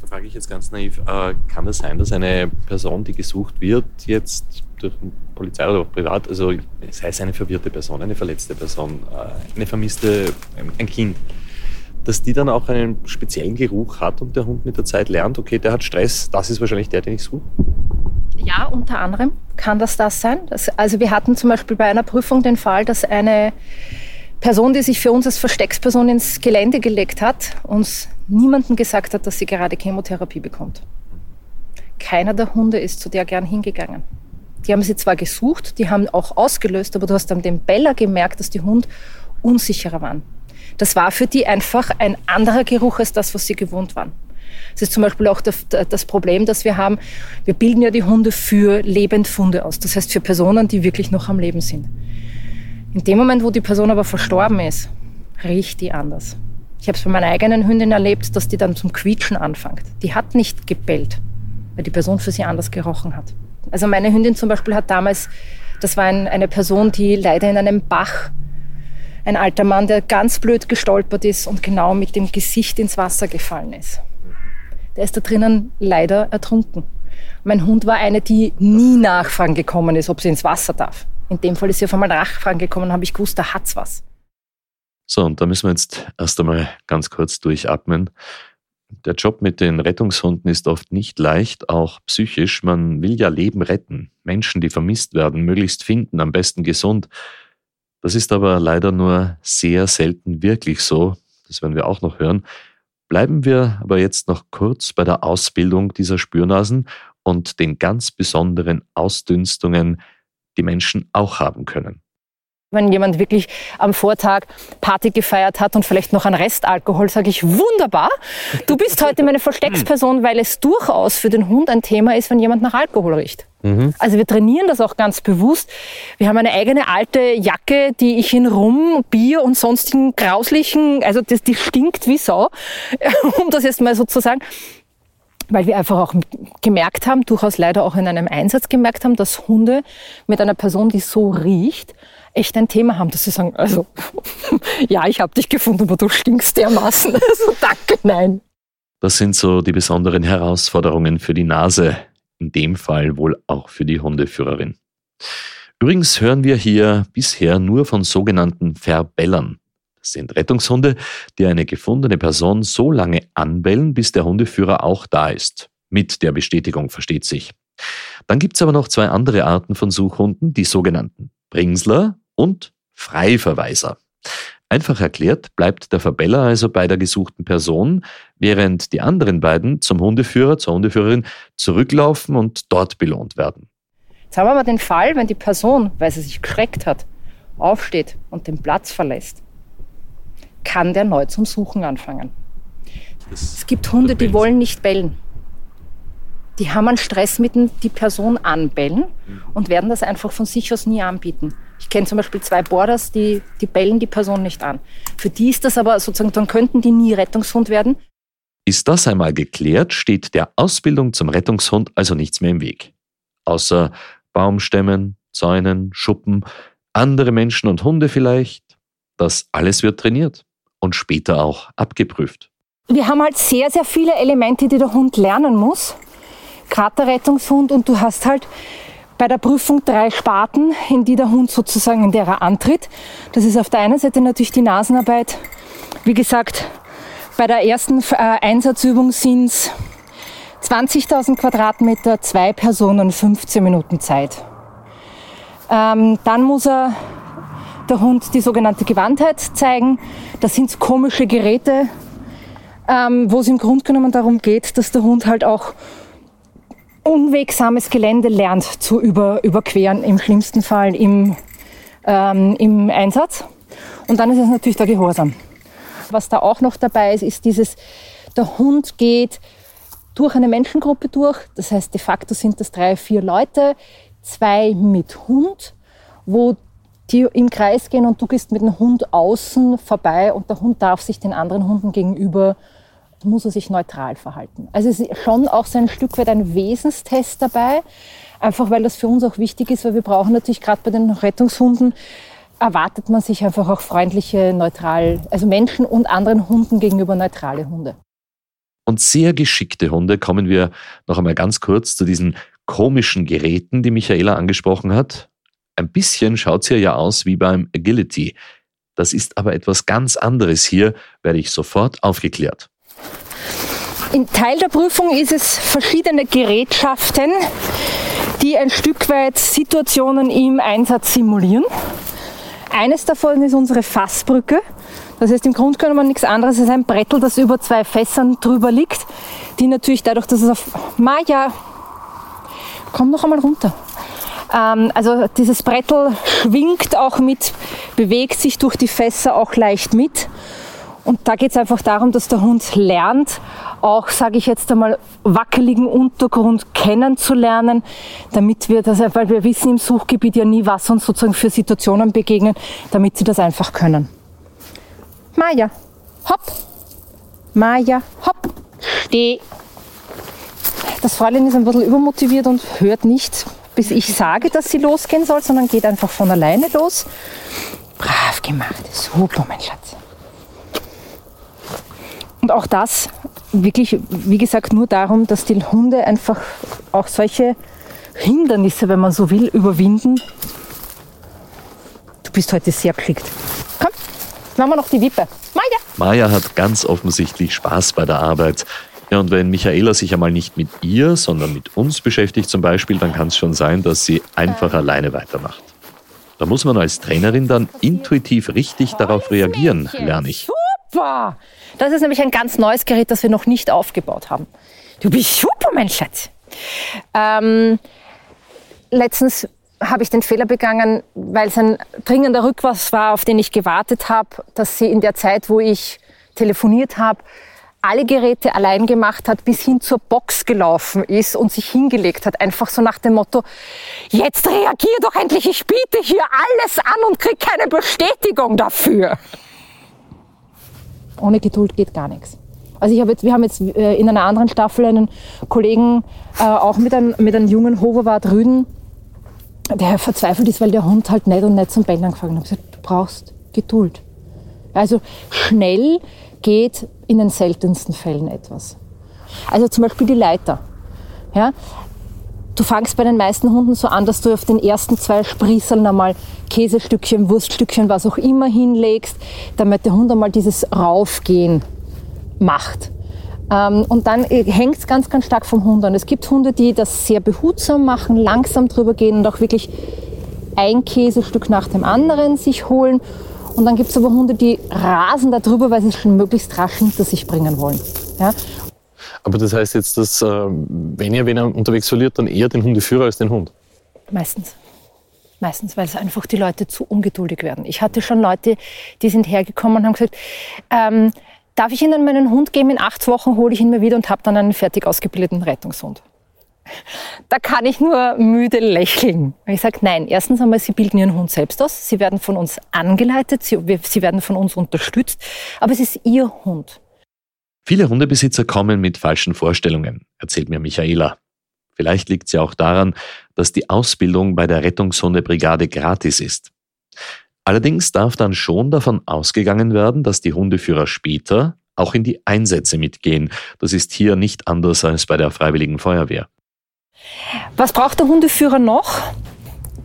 Da frage ich jetzt ganz naiv, äh, kann das sein, dass eine Person, die gesucht wird, jetzt durch Polizei oder privat, also sei es eine verwirrte Person, eine verletzte Person, äh, eine vermisste, ein Kind, dass die dann auch einen speziellen Geruch hat und der Hund mit der Zeit lernt, okay, der hat Stress, das ist wahrscheinlich der, den ich suche? Ja, unter anderem kann das das sein. Das, also wir hatten zum Beispiel bei einer Prüfung den Fall, dass eine Person, die sich für uns als Verstecksperson ins Gelände gelegt hat, uns niemanden gesagt hat, dass sie gerade Chemotherapie bekommt. Keiner der Hunde ist zu der gern hingegangen. Die haben sie zwar gesucht, die haben auch ausgelöst, aber du hast an dem Beller gemerkt, dass die Hund unsicherer waren. Das war für die einfach ein anderer Geruch als das, was sie gewohnt waren. Das ist zum Beispiel auch das Problem, das wir haben. Wir bilden ja die Hunde für Lebendfunde aus. Das heißt für Personen, die wirklich noch am Leben sind. In dem Moment, wo die Person aber verstorben ist, riecht die anders. Ich habe es bei meiner eigenen Hündin erlebt, dass die dann zum Quietschen anfängt. Die hat nicht gebellt, weil die Person für sie anders gerochen hat. Also meine Hündin zum Beispiel hat damals, das war ein, eine Person, die leider in einem Bach, ein alter Mann, der ganz blöd gestolpert ist und genau mit dem Gesicht ins Wasser gefallen ist. Der ist da drinnen leider ertrunken. Mein Hund war eine, die nie nachfragen gekommen ist, ob sie ins Wasser darf. In dem Fall ist sie auf einmal nachfragen gekommen, habe ich gewusst, da hat's was. So, und da müssen wir jetzt erst einmal ganz kurz durchatmen. Der Job mit den Rettungshunden ist oft nicht leicht, auch psychisch. Man will ja Leben retten, Menschen, die vermisst werden, möglichst finden, am besten gesund. Das ist aber leider nur sehr selten wirklich so. Das werden wir auch noch hören. Bleiben wir aber jetzt noch kurz bei der Ausbildung dieser Spürnasen und den ganz besonderen Ausdünstungen, die Menschen auch haben können. Wenn jemand wirklich am Vortag Party gefeiert hat und vielleicht noch einen Restalkohol, sage ich wunderbar. Du bist heute meine Verstecksperson, weil es durchaus für den Hund ein Thema ist, wenn jemand nach Alkohol riecht. Mhm. Also wir trainieren das auch ganz bewusst. Wir haben eine eigene alte Jacke, die ich in Rum, Bier und sonstigen grauslichen, also das, die stinkt wie Sau, um das jetzt mal so zu sagen weil wir einfach auch gemerkt haben, durchaus leider auch in einem Einsatz gemerkt haben, dass Hunde mit einer Person, die so riecht, echt ein Thema haben, dass sie sagen, also ja, ich habe dich gefunden, aber du stinkst dermaßen. Also danke, nein. Das sind so die besonderen Herausforderungen für die Nase, in dem Fall wohl auch für die Hundeführerin. Übrigens hören wir hier bisher nur von sogenannten Verbellern. Sind Rettungshunde, die eine gefundene Person so lange anbellen, bis der Hundeführer auch da ist. Mit der Bestätigung versteht sich. Dann gibt es aber noch zwei andere Arten von Suchhunden, die sogenannten Bringsler und Freiverweiser. Einfach erklärt bleibt der Verbeller also bei der gesuchten Person, während die anderen beiden zum Hundeführer, zur Hundeführerin zurücklaufen und dort belohnt werden. Jetzt haben wir aber den Fall, wenn die Person, weil sie sich geschreckt hat, aufsteht und den Platz verlässt, kann der neu zum Suchen anfangen. es gibt Hunde, die wollen nicht bellen. Die haben einen Stress mit die Person anbellen und werden das einfach von sich aus nie anbieten. Ich kenne zum Beispiel zwei Borders, die, die bellen die Person nicht an. Für die ist das aber sozusagen, dann könnten die nie Rettungshund werden. Ist das einmal geklärt, steht der Ausbildung zum Rettungshund also nichts mehr im Weg. Außer Baumstämmen, Zäunen, Schuppen, andere Menschen und Hunde vielleicht. Das alles wird trainiert und später auch abgeprüft. Wir haben halt sehr, sehr viele Elemente, die der Hund lernen muss. Gerade der Rettungshund und du hast halt bei der Prüfung drei Sparten, in die der Hund sozusagen, in der er antritt. Das ist auf der einen Seite natürlich die Nasenarbeit. Wie gesagt, bei der ersten äh, Einsatzübung sind es 20.000 Quadratmeter, zwei Personen, 15 Minuten Zeit. Ähm, dann muss er der Hund die sogenannte Gewandtheit zeigen. Das sind komische Geräte, ähm, wo es im Grunde genommen darum geht, dass der Hund halt auch unwegsames Gelände lernt zu über, überqueren, im schlimmsten Fall im, ähm, im Einsatz. Und dann ist es natürlich der Gehorsam. Was da auch noch dabei ist, ist dieses, der Hund geht durch eine Menschengruppe durch. Das heißt, de facto sind das drei, vier Leute, zwei mit Hund, wo die im Kreis gehen und du gehst mit dem Hund außen vorbei und der Hund darf sich den anderen Hunden gegenüber muss er sich neutral verhalten. Also es ist schon auch so ein Stück weit ein Wesenstest dabei, einfach weil das für uns auch wichtig ist, weil wir brauchen natürlich gerade bei den Rettungshunden, erwartet man sich einfach auch freundliche, neutral, also Menschen und anderen Hunden gegenüber neutrale Hunde. Und sehr geschickte Hunde kommen wir noch einmal ganz kurz zu diesen komischen Geräten, die Michaela angesprochen hat. Ein bisschen schaut es hier ja aus wie beim Agility. Das ist aber etwas ganz anderes hier, werde ich sofort aufgeklärt. In Teil der Prüfung ist es verschiedene Gerätschaften, die ein Stück weit Situationen im Einsatz simulieren. Eines davon ist unsere Fassbrücke. Das heißt im Grunde genommen nichts anderes als ein Brettel, das über zwei Fässern drüber liegt, die natürlich dadurch, dass es auf Maja, komm noch einmal runter, Ähm, also dieses Brettel schwingt auch mit, bewegt sich durch die Fässer auch leicht mit. Und da geht es einfach darum, dass der Hund lernt, auch, sage ich jetzt einmal, wackeligen Untergrund kennenzulernen, damit wir das, weil wir wissen im Suchgebiet ja nie, was uns sozusagen für Situationen begegnen, damit sie das einfach können. Maja, hopp. Maja, hopp. Steh. Das Fräulein ist ein bisschen übermotiviert und hört nicht, bis ich sage, dass sie losgehen soll, sondern geht einfach von alleine los. Brav gemacht. Super, mein Schatz. Und auch das wirklich, wie gesagt, nur darum, dass die Hunde einfach auch solche Hindernisse, wenn man so will, überwinden. Du bist heute sehr geschickt. Komm, machen wir noch die Wippe. Maja! Maja hat ganz offensichtlich Spaß bei der Arbeit. Ja, und wenn Michaela sich einmal nicht mit ihr, sondern mit uns beschäftigt zum Beispiel, dann kann es schon sein, dass sie einfach alleine weitermacht. Da muss man als Trainerin dann intuitiv richtig darauf reagieren, lerne ich. Super! Das ist nämlich ein ganz neues Gerät, das wir noch nicht aufgebaut haben. Du bist super, mein Schatz. Ähm, letztens habe ich den Fehler begangen, weil es ein dringender Rückwurf war, auf den ich gewartet habe, dass sie in der Zeit, wo ich telefoniert habe, alle Geräte allein gemacht hat, bis hin zur Box gelaufen ist und sich hingelegt hat. Einfach so nach dem Motto, jetzt reagier doch endlich, ich biete hier alles an und krieg keine Bestätigung dafür. Ohne Geduld geht gar nichts. Also ich hab jetzt, wir haben jetzt äh, in einer anderen Staffel einen Kollegen, äh, auch mit einem, mit einem jungen Hoverwart Rüden, der verzweifelt ist, weil der Hund halt nicht und nicht zum Bellen angefangen hat. Ich gesagt, du brauchst Geduld. Also schnell geht in den seltensten Fällen etwas. Also zum Beispiel die Leiter. Ja? Du fangst bei den meisten Hunden so an, dass du auf den ersten zwei Sprießeln einmal Käsestückchen, Wurststückchen, was auch immer hinlegst, damit der Hund einmal dieses Raufgehen macht. Ähm, und dann äh, hängt es ganz, ganz stark vom Hund an. Es gibt Hunde, die das sehr behutsam machen, langsam drüber gehen und auch wirklich ein Käsestück nach dem anderen sich holen. Und dann gibt es aber Hunde, die rasen darüber, weil sie es schon möglichst rasch hinter sich bringen wollen. Ja? Aber das heißt jetzt, dass äh, wenn ihr wen unterwegs verliert, dann eher den Hundeführer als den Hund? Meistens. Meistens, weil es einfach die Leute zu ungeduldig werden. Ich hatte schon Leute, die sind hergekommen und haben gesagt, ähm, darf ich Ihnen meinen Hund geben? In acht Wochen hole ich ihn mir wieder und habe dann einen fertig ausgebildeten Rettungshund. Da kann ich nur müde lächeln. Ich sage, nein, erstens einmal, Sie bilden Ihren Hund selbst aus. Sie werden von uns angeleitet, Sie, Sie werden von uns unterstützt, aber es ist Ihr Hund. Viele Hundebesitzer kommen mit falschen Vorstellungen, erzählt mir Michaela. Vielleicht liegt es ja auch daran, dass die Ausbildung bei der Rettungshundebrigade gratis ist. Allerdings darf dann schon davon ausgegangen werden, dass die Hundeführer später auch in die Einsätze mitgehen. Das ist hier nicht anders als bei der Freiwilligen Feuerwehr. Was braucht der Hundeführer noch?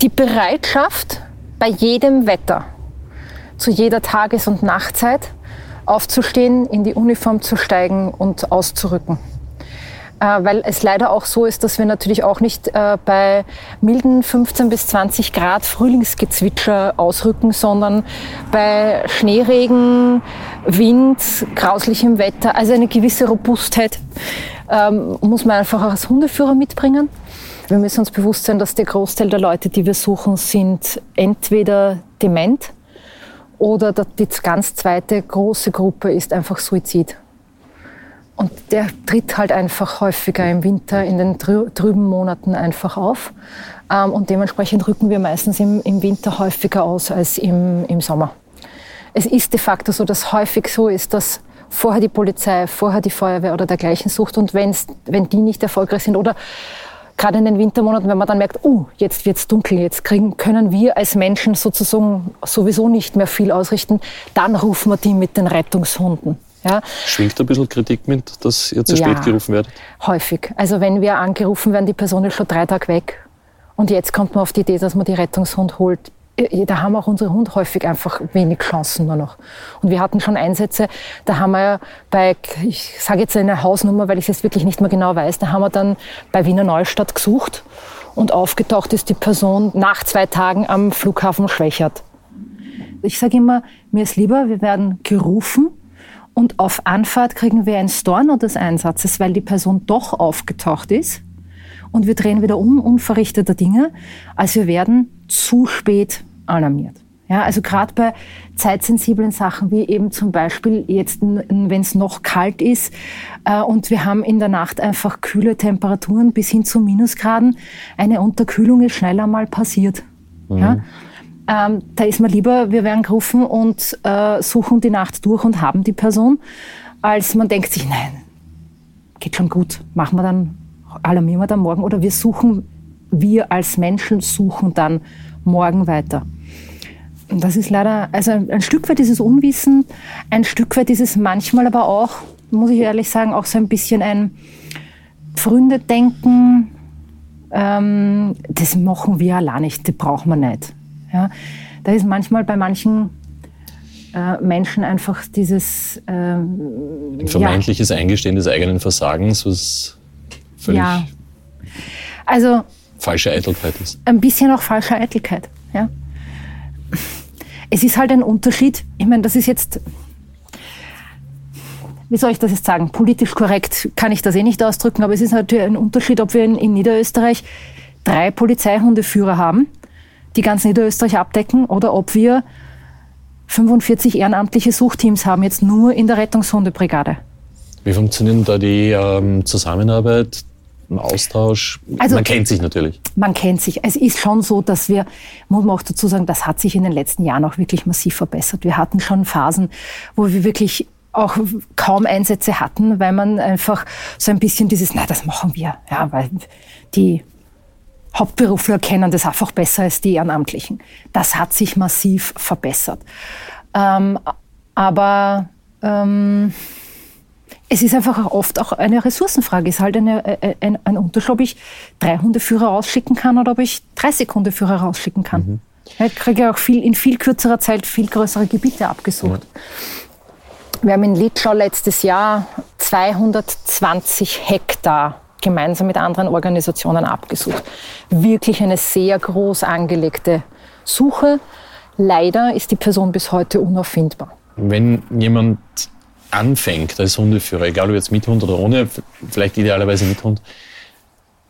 Die Bereitschaft, bei jedem Wetter, zu jeder Tages- und Nachtzeit aufzustehen, in die Uniform zu steigen und auszurücken. Äh, weil es leider auch so ist, dass wir natürlich auch nicht äh, bei milden 15 bis 20 Grad Frühlingsgezwitscher ausrücken, sondern bei Schneeregen, Wind, grauslichem Wetter, also eine gewisse Robustheit ähm, muss man einfach als Hundeführer mitbringen. Wir müssen uns bewusst sein, dass der Großteil der Leute, die wir suchen, sind entweder dement oder die ganz zweite große Gruppe ist einfach Suizid. Und der tritt halt einfach häufiger im Winter, in den trüben Monaten einfach auf. Ähm, und dementsprechend rücken wir meistens im, Winter häufiger aus als im, Sommer. Es ist de facto so, dass häufig so ist, dass vorher die Polizei, vorher die Feuerwehr oder dergleichen sucht und wenn's, wenn die nicht erfolgreich sind oder gerade in den Wintermonaten, wenn man dann merkt, oh, jetzt wird's dunkel, jetzt kriegen, können wir als Menschen sozusagen sowieso nicht mehr viel ausrichten, dann rufen wir die mit den Rettungshunden. Ja. Schwingt ein bisschen Kritik mit, dass ihr zu ja, spät gerufen werdet? Häufig. Also wenn wir angerufen werden, die Person ist schon drei Tage weg und jetzt kommt man auf die Idee, dass man die Rettungshund holt. Da haben auch unsere Hunde häufig einfach wenig Chancen nur noch. Und wir hatten schon Einsätze, da haben wir bei, ich sage jetzt eine Hausnummer, weil ich es jetzt wirklich nicht mehr genau weiß, da haben wir dann bei Wiener Neustadt gesucht und aufgetaucht ist die Person nach zwei Tagen am Flughafen Schwächert. Ich sage immer, mir ist lieber, wir werden gerufen, und auf Anfahrt kriegen wir ein Storno des Einsatzes, weil die Person doch aufgetaucht ist und wir drehen wieder um, unverrichteter Dinge, als wir werden zu spät alarmiert. Ja, also gerade bei zeitsensiblen Sachen wie eben zum Beispiel jetzt, wenn es noch kalt ist äh, und wir haben in der Nacht einfach kühle Temperaturen bis hin zu Minusgraden, eine Unterkühlung ist schneller mal passiert. Mhm. Ja? Ähm, da ist man lieber, wir werden gerufen und äh, suchen die Nacht durch und haben die Person, als man denkt sich, nein, geht schon gut, machen wir dann, alarmieren wir dann morgen oder wir suchen, wir als Menschen suchen dann morgen weiter. Und das ist leider, also ein Stück weit dieses Unwissen, ein Stück weit dieses manchmal aber auch, muss ich ehrlich sagen, auch so ein bisschen ein Freunde-Denken. Ähm, das machen wir allein nicht, das brauchen wir nicht. Ja? Da ist manchmal bei manchen äh, Menschen einfach dieses ähm, ein vermeintliches ja. Eingestehen des eigenen Versagens, was völlig ja. also, falsche Eitelkeit ist. Ein bisschen auch falsche Eitelkeit. Ja? Es ist halt ein Unterschied. Ich meine, das ist jetzt, wie soll ich das jetzt sagen? Politisch korrekt kann ich das eh nicht ausdrücken, aber es ist natürlich ein Unterschied, ob wir in, in Niederösterreich drei Polizeihundeführer haben, die ganz Niederösterreich abdecken, oder ob wir 45 ehrenamtliche Suchteams haben, jetzt nur in der Rettungshundebrigade. Wie funktioniert da die ähm, Zusammenarbeit ein Austausch? Also, man kennt sich natürlich. Man kennt sich. Es ist schon so, dass wir, muss man auch dazu sagen, das hat sich in den letzten Jahren auch wirklich massiv verbessert. Wir hatten schon Phasen, wo wir wirklich auch kaum Einsätze hatten, weil man einfach so ein bisschen dieses, na, das machen wir, ja, weil die Hauptberufler kennen das einfach besser als die Ehrenamtlichen. Das hat sich massiv verbessert. Ähm, aber ähm, es ist einfach oft auch eine Ressourcenfrage. Es ist halt eine, äh, äh, ein, ein Unterschied, ob ich drei Hundeführer rausschicken kann oder ob ich 30 Hundeführer rausschicken kann. Mhm. Ich kriege auch viel, in viel kürzerer Zeit viel größere Gebiete abgesucht. Ja. Wir haben in Litschau letztes Jahr 220 Hektar gemeinsam mit anderen Organisationen abgesucht. Wirklich eine sehr groß angelegte Suche. Leider ist die Person bis heute unauffindbar. Wenn jemand anfängt als Hundeführer, egal ob jetzt mit Hund oder ohne, vielleicht idealerweise mit Hund,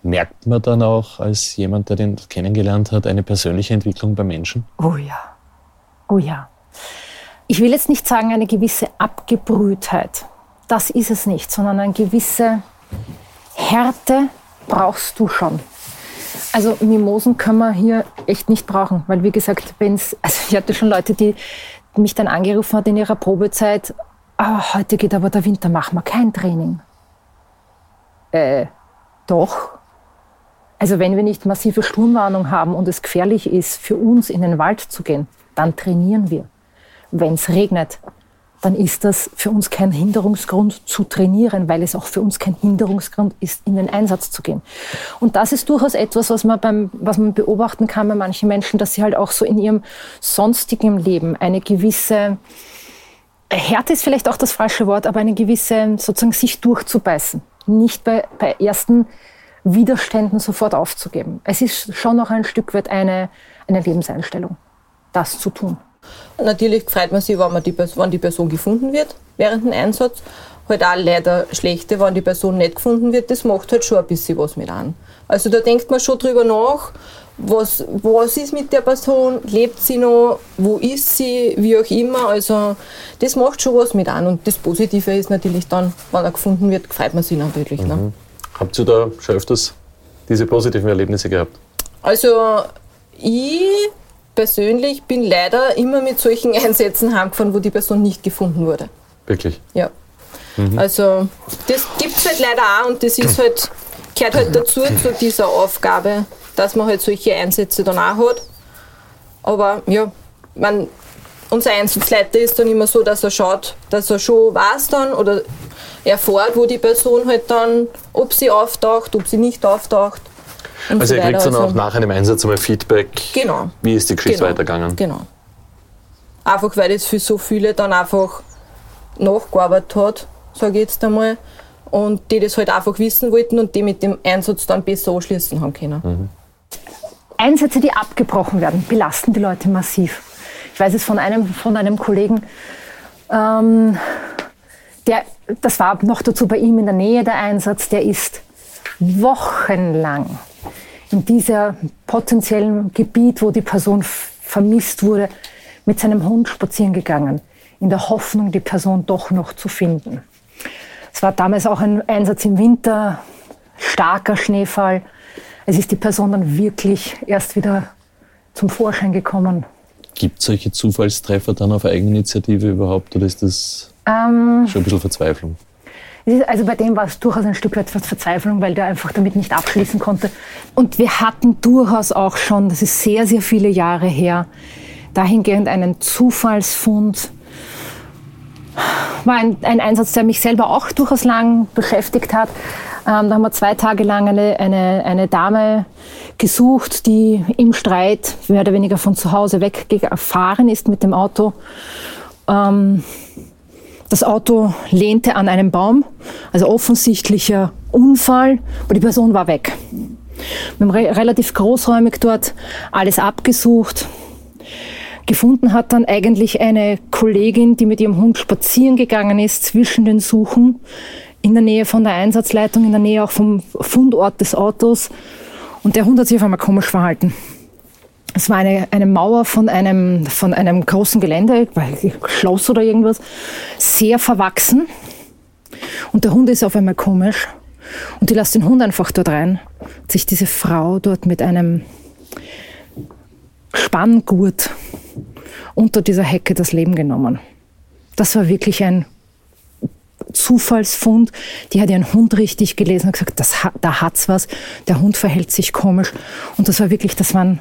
merkt man dann auch als jemand, der den kennengelernt hat, eine persönliche Entwicklung beim Menschen? Oh ja. Oh ja. Ich will jetzt nicht sagen, eine gewisse Abgebrühtheit. Das ist es nicht, sondern eine gewisse Härte brauchst du schon. Also Mimosen können wir hier echt nicht brauchen, weil wie gesagt, wenn es, also ich hatte schon Leute, die mich dann angerufen hat in ihrer Probezeit, ah, heute geht aber der Winter, machen wir kein Training. Äh, doch. Also wenn wir nicht massive Sturmwarnung haben und es gefährlich ist, für uns in den Wald zu gehen, dann trainieren wir. Wenn es regnet, dann ist das für uns kein Hinderungsgrund zu trainieren, weil es auch für uns kein Hinderungsgrund ist, in den Einsatz zu gehen. Und das ist durchaus etwas, was man, beim, was man beobachten kann bei manchen Menschen, dass sie halt auch so in ihrem sonstigen Leben eine gewisse Härte ist vielleicht auch das falsche Wort, aber eine gewisse, sozusagen sich durchzubeißen. Nicht bei, bei ersten Widerständen sofort aufzugeben. Es ist schon noch ein Stück weit eine, eine Lebenseinstellung, das zu tun. Natürlich freut man sich, wenn, man die, wenn die Person gefunden wird während dem Einsatz. Halt auch leider schlechte, wenn die Person nicht gefunden wird, das macht halt schon ein bisschen was mit an. Also da denkt man schon drüber nach, was, was ist mit der Person, lebt sie noch, wo ist sie, wie auch immer. Also das macht schon was mit an. Und das Positive ist natürlich dann, wenn er gefunden wird, freut man sich natürlich. Ne? Mhm. Ne? Habt ihr da schon öfters diese positiven Erlebnisse gehabt? Also ich persönlich bin leider immer mit solchen Einsätzen heimgefahren, wo die Person nicht gefunden wurde. Wirklich? Ja. Mhm. Also das gibt es halt leider auch und das ist halt, gehört halt dazu zu dieser Aufgabe dass man halt solche Einsätze dann auch hat. Aber ja, man, unser Einsatzleiter ist dann immer so, dass er schaut, dass er schon weiß dann oder erfährt, wo die Person halt dann, ob sie auftaucht, ob sie nicht auftaucht. Also so ihr kriegt dann also, auch nach einem Einsatz einmal Feedback. Genau. Wie ist die Geschichte genau, weitergegangen? Genau. Einfach weil es für so viele dann einfach nachgearbeitet hat, sage ich jetzt einmal. Und die das halt einfach wissen wollten und die mit dem Einsatz dann besser anschließen haben können. Mhm. Einsätze, die abgebrochen werden, belasten die Leute massiv. Ich weiß es von einem, von einem Kollegen, ähm, der, das war noch dazu bei ihm in der Nähe der Einsatz, der ist wochenlang in dieser potenziellen Gebiet, wo die Person vermisst wurde, mit seinem Hund spazieren gegangen, in der Hoffnung, die Person doch noch zu finden. Es war damals auch ein Einsatz im Winter, starker Schneefall. Es ist die Person dann wirklich erst wieder zum Vorschein gekommen. Gibt es solche Zufallstreffer dann auf Eigeninitiative überhaupt oder ist das ähm, schon ein bisschen Verzweiflung? Also bei dem war es durchaus ein Stück weit Verzweiflung, weil der einfach damit nicht abschließen konnte. Und wir hatten durchaus auch schon, das ist sehr, sehr viele Jahre her, dahingehend einen Zufallsfund. War ein, ein Einsatz, der mich selber auch durchaus lang beschäftigt hat. Ähm, da haben wir zwei Tage lang eine, eine, eine Dame gesucht, die im Streit mehr oder weniger von zu Hause weggefahren ist mit dem Auto. Ähm, das Auto lehnte an einem Baum, also offensichtlicher Unfall, aber die Person war weg. Wir haben re relativ großräumig dort alles abgesucht. Gefunden hat dann eigentlich eine Kollegin, die mit ihrem Hund spazieren gegangen ist zwischen den Suchen in der Nähe von der Einsatzleitung, in der Nähe auch vom Fundort des Autos. Und der Hund hat sich auf einmal komisch verhalten. Es war eine, eine Mauer von einem, von einem großen Gelände, Schloss oder irgendwas, sehr verwachsen. Und der Hund ist auf einmal komisch. Und die lässt den Hund einfach dort rein. Hat sich diese Frau dort mit einem Spanngurt unter dieser Hecke das Leben genommen. Das war wirklich ein Zufallsfund. Die hat ihren Hund richtig gelesen und gesagt, das, da hat's was. Der Hund verhält sich komisch. Und das war wirklich, das waren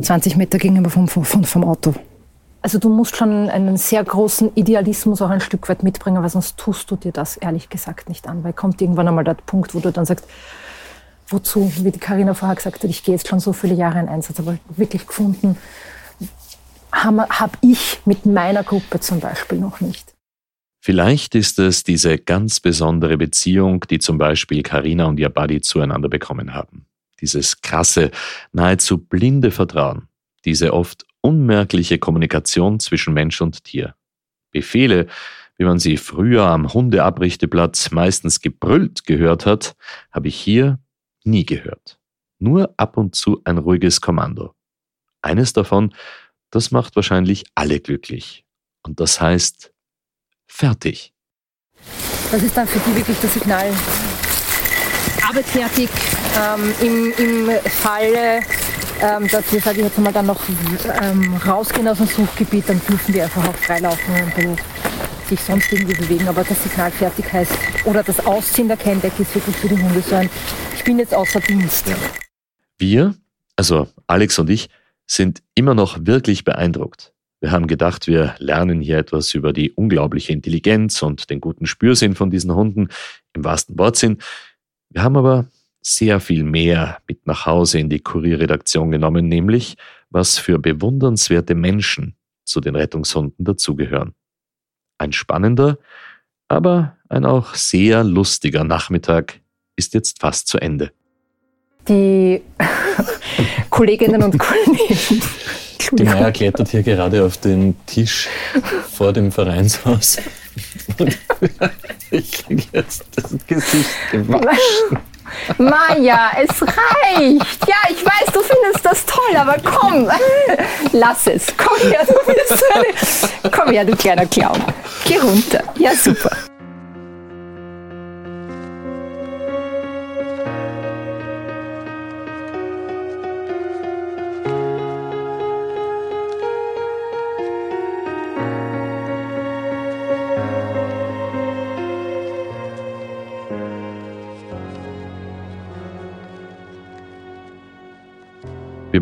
20 Meter gegenüber vom, vom, vom Auto. Also du musst schon einen sehr großen Idealismus auch ein Stück weit mitbringen, weil sonst tust du dir das ehrlich gesagt nicht an. Weil kommt irgendwann einmal der Punkt, wo du dann sagst, wozu, wie die Karina vorher gesagt hat, ich gehe jetzt schon so viele Jahre in Einsatz, aber wirklich gefunden habe hab ich mit meiner Gruppe zum Beispiel noch nicht. Vielleicht ist es diese ganz besondere Beziehung, die zum Beispiel Karina und ihr Buddy zueinander bekommen haben dieses krasse, nahezu blinde Vertrauen, diese oft unmerkliche Kommunikation zwischen Mensch und Tier. Befehle, wie man sie früher am Hundeabrichteplatz meistens gebrüllt gehört hat, habe ich hier nie gehört. Nur ab und zu ein ruhiges Kommando. Eines davon, das macht wahrscheinlich alle glücklich. Und das heißt fertig. Was ist dann für die wirklich das Signal? Arbeit fertig, ähm, im, im Falle, ähm, dass wir, sage ich jetzt mal, dann noch ähm, rausgehen aus dem Suchgebiet, dann dürfen die einfach auch freilaufen und sich sonst irgendwie bewegen. Aber das Signal fertig heißt, oder das Ausziehen der Kenndecke ist wirklich für die Hunde so ein, ich bin jetzt außer Dienst. Wir, also Alex und ich, sind immer noch wirklich beeindruckt. Wir haben gedacht, wir lernen hier etwas über die unglaubliche Intelligenz und den guten Spürsinn von diesen Hunden im wahrsten Wortsinn. Wir haben aber sehr viel mehr mit nach Hause in die Kurierredaktion genommen, nämlich was für bewundernswerte Menschen zu den Rettungshunden dazugehören. Ein spannender, aber ein auch sehr lustiger Nachmittag ist jetzt fast zu Ende. Die Kolleginnen und Kollegen. Die Meier klettert hier gerade auf den Tisch vor dem Vereinshaus. Und ich kriege jetzt das Gesicht gewaschen. Maja, es reicht. Ja, ich weiß, du findest das toll, aber komm, lass es. Komm her, du bist Komm her, du kleiner Clown. Geh runter. Ja, super.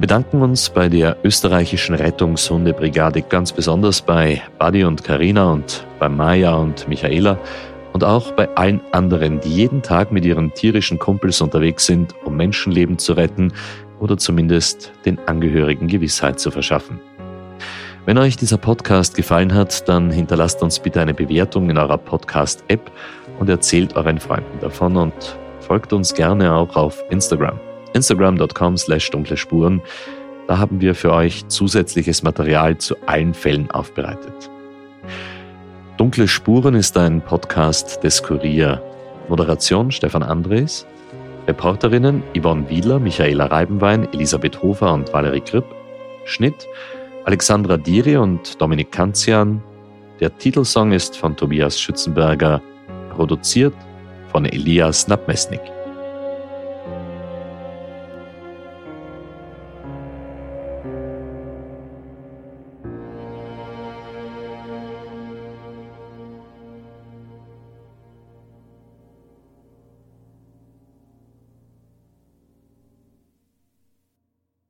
Bedanken uns bei der österreichischen Rettungshundebrigade ganz besonders bei Buddy und Karina und bei Maja und Michaela und auch bei allen anderen, die jeden Tag mit ihren tierischen Kumpels unterwegs sind, um Menschenleben zu retten oder zumindest den Angehörigen Gewissheit zu verschaffen. Wenn euch dieser Podcast gefallen hat, dann hinterlasst uns bitte eine Bewertung in eurer Podcast-App und erzählt euren Freunden davon und folgt uns gerne auch auf Instagram instagram.com slash dunkle Spuren. Da haben wir für euch zusätzliches Material zu allen Fällen aufbereitet. Dunkle Spuren ist ein Podcast des Kurier. Moderation Stefan Andres. Reporterinnen Yvonne Wiedler, Michaela Reibenwein, Elisabeth Hofer und Valerie Kripp. Schnitt Alexandra Diri und Dominik Kanzian. Der Titelsong ist von Tobias Schützenberger, produziert von Elias Nabmesnik.